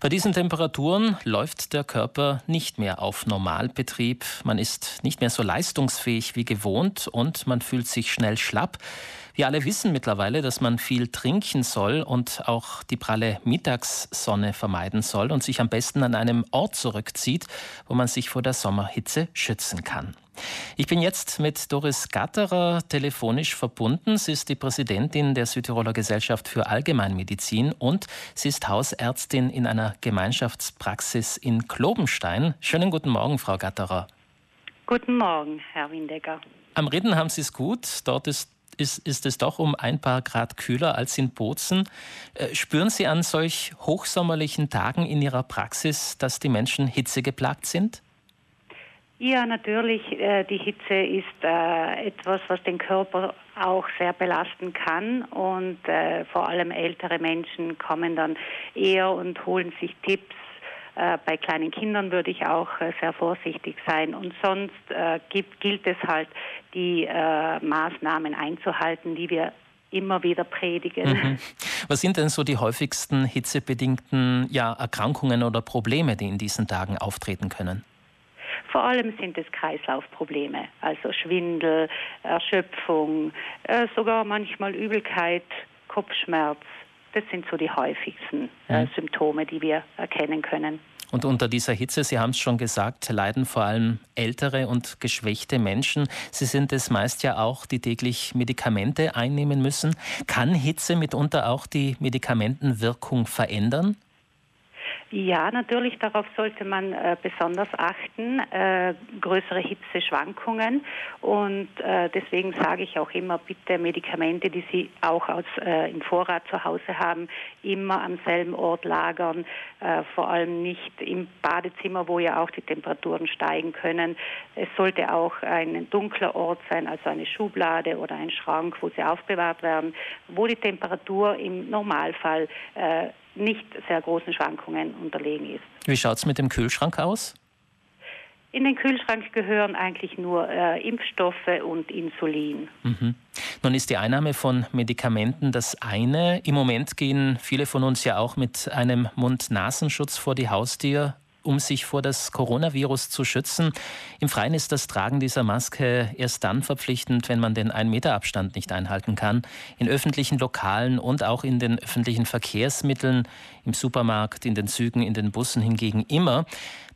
Bei diesen Temperaturen läuft der Körper nicht mehr auf Normalbetrieb. Man ist nicht mehr so leistungsfähig wie gewohnt und man fühlt sich schnell schlapp. Wir alle wissen mittlerweile, dass man viel trinken soll und auch die pralle Mittagssonne vermeiden soll und sich am besten an einem Ort zurückzieht, wo man sich vor der Sommerhitze schützen kann. Ich bin jetzt mit Doris Gatterer telefonisch verbunden. Sie ist die Präsidentin der Südtiroler Gesellschaft für Allgemeinmedizin und sie ist Hausärztin in einer Gemeinschaftspraxis in Klobenstein. Schönen guten Morgen, Frau Gatterer. Guten Morgen, Herr Windecker. Am Reden haben Sie es gut. Dort ist ist, ist es doch um ein paar Grad kühler als in Bozen. Äh, spüren Sie an solch hochsommerlichen Tagen in Ihrer Praxis, dass die Menschen hitzegeplagt sind? Ja, natürlich. Äh, die Hitze ist äh, etwas, was den Körper auch sehr belasten kann und äh, vor allem ältere Menschen kommen dann eher und holen sich Tipps. Bei kleinen Kindern würde ich auch sehr vorsichtig sein. Und sonst gibt, gilt es halt, die Maßnahmen einzuhalten, die wir immer wieder predigen. Mhm. Was sind denn so die häufigsten hitzebedingten ja, Erkrankungen oder Probleme, die in diesen Tagen auftreten können? Vor allem sind es Kreislaufprobleme, also Schwindel, Erschöpfung, äh, sogar manchmal Übelkeit, Kopfschmerz. Das sind so die häufigsten äh, mhm. Symptome, die wir erkennen können. Und unter dieser Hitze, Sie haben es schon gesagt, leiden vor allem ältere und geschwächte Menschen. Sie sind es meist ja auch, die täglich Medikamente einnehmen müssen. Kann Hitze mitunter auch die Medikamentenwirkung verändern? Ja, natürlich, darauf sollte man äh, besonders achten, äh, größere Hitzeschwankungen. Und äh, deswegen sage ich auch immer, bitte Medikamente, die Sie auch aus, äh, im Vorrat zu Hause haben, immer am selben Ort lagern, äh, vor allem nicht im Badezimmer, wo ja auch die Temperaturen steigen können. Es sollte auch ein dunkler Ort sein, also eine Schublade oder ein Schrank, wo sie aufbewahrt werden, wo die Temperatur im Normalfall äh, nicht sehr großen Schwankungen unterlegen ist. Wie schaut es mit dem Kühlschrank aus? In den Kühlschrank gehören eigentlich nur äh, Impfstoffe und Insulin. Mhm. Nun ist die Einnahme von Medikamenten das eine. Im Moment gehen viele von uns ja auch mit einem Mund-Nasenschutz vor die Haustür um sich vor das Coronavirus zu schützen. Im Freien ist das Tragen dieser Maske erst dann verpflichtend, wenn man den 1-Meter-Abstand nicht einhalten kann. In öffentlichen Lokalen und auch in den öffentlichen Verkehrsmitteln, im Supermarkt, in den Zügen, in den Bussen hingegen immer.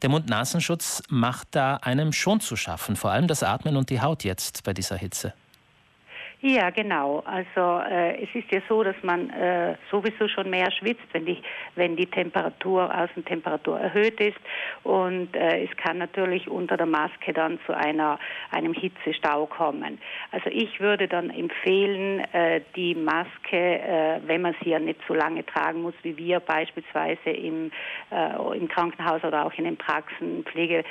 Der Mund-Nasenschutz macht da einem schon zu schaffen, vor allem das Atmen und die Haut jetzt bei dieser Hitze. Ja, genau. Also äh, es ist ja so, dass man äh, sowieso schon mehr schwitzt, wenn die, wenn die Temperatur, Außentemperatur erhöht ist. Und äh, es kann natürlich unter der Maske dann zu einer, einem Hitzestau kommen. Also ich würde dann empfehlen, äh, die Maske, äh, wenn man sie ja nicht so lange tragen muss, wie wir beispielsweise im, äh, im Krankenhaus oder auch in den Praxen, Pflege,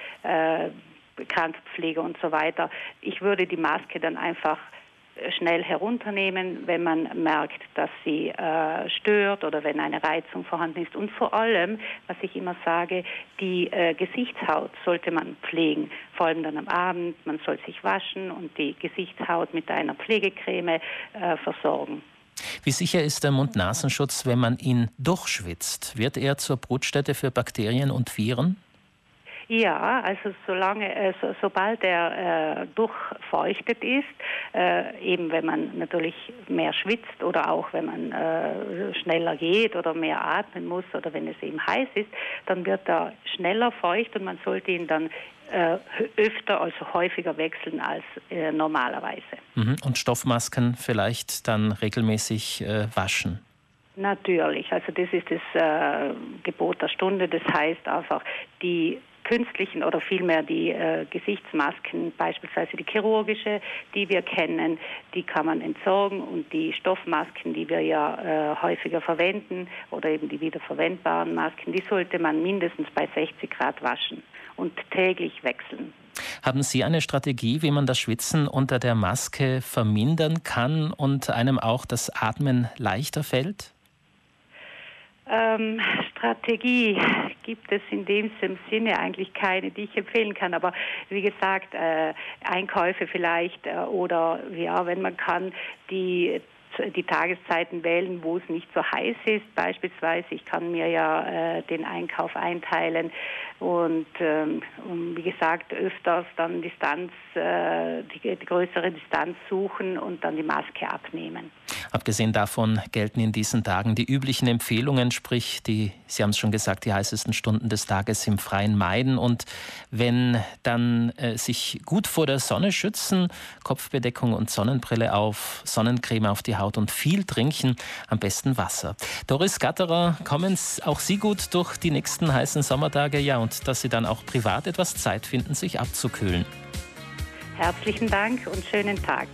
Krankenpflege und so weiter. Ich würde die Maske dann einfach schnell herunternehmen, wenn man merkt, dass sie äh, stört oder wenn eine Reizung vorhanden ist. Und vor allem, was ich immer sage, die äh, Gesichtshaut sollte man pflegen, vor allem dann am Abend. Man soll sich waschen und die Gesichtshaut mit einer Pflegecreme äh, versorgen. Wie sicher ist der Mund-Nasenschutz, wenn man ihn durchschwitzt? Wird er zur Brutstätte für Bakterien und Viren? Ja, also solange, äh, so, sobald er äh, durchfeuchtet ist, äh, eben wenn man natürlich mehr schwitzt oder auch wenn man äh, schneller geht oder mehr atmen muss oder wenn es eben heiß ist, dann wird er schneller feucht und man sollte ihn dann äh, öfter, also häufiger wechseln als äh, normalerweise. Mhm. Und Stoffmasken vielleicht dann regelmäßig waschen? Natürlich, also das ist das äh, Gebot der Stunde. Das heißt einfach, die künstlichen oder vielmehr die äh, Gesichtsmasken, beispielsweise die chirurgische, die wir kennen, die kann man entsorgen und die Stoffmasken, die wir ja äh, häufiger verwenden oder eben die wiederverwendbaren Masken, die sollte man mindestens bei 60 Grad waschen und täglich wechseln. Haben Sie eine Strategie, wie man das Schwitzen unter der Maske vermindern kann und einem auch das Atmen leichter fällt? Ähm, Strategie gibt es in dem Sinne eigentlich keine, die ich empfehlen kann. Aber wie gesagt, äh, Einkäufe vielleicht äh, oder ja, wenn man kann, die die Tageszeiten wählen, wo es nicht so heiß ist. Beispielsweise, ich kann mir ja äh, den Einkauf einteilen und, ähm, wie gesagt öfters dann Distanz, äh, die, die größere Distanz suchen und dann die Maske abnehmen. Abgesehen davon gelten in diesen Tagen die üblichen Empfehlungen, sprich die, Sie haben es schon gesagt, die heißesten Stunden des Tages im Freien meiden und wenn dann äh, sich gut vor der Sonne schützen, Kopfbedeckung und Sonnenbrille auf, Sonnencreme auf die Haut und viel trinken, am besten Wasser. Doris Gatterer, kommen auch Sie gut durch die nächsten heißen Sommertage, ja, und dass Sie dann auch privat etwas Zeit finden, sich abzukühlen. Herzlichen Dank und schönen Tag.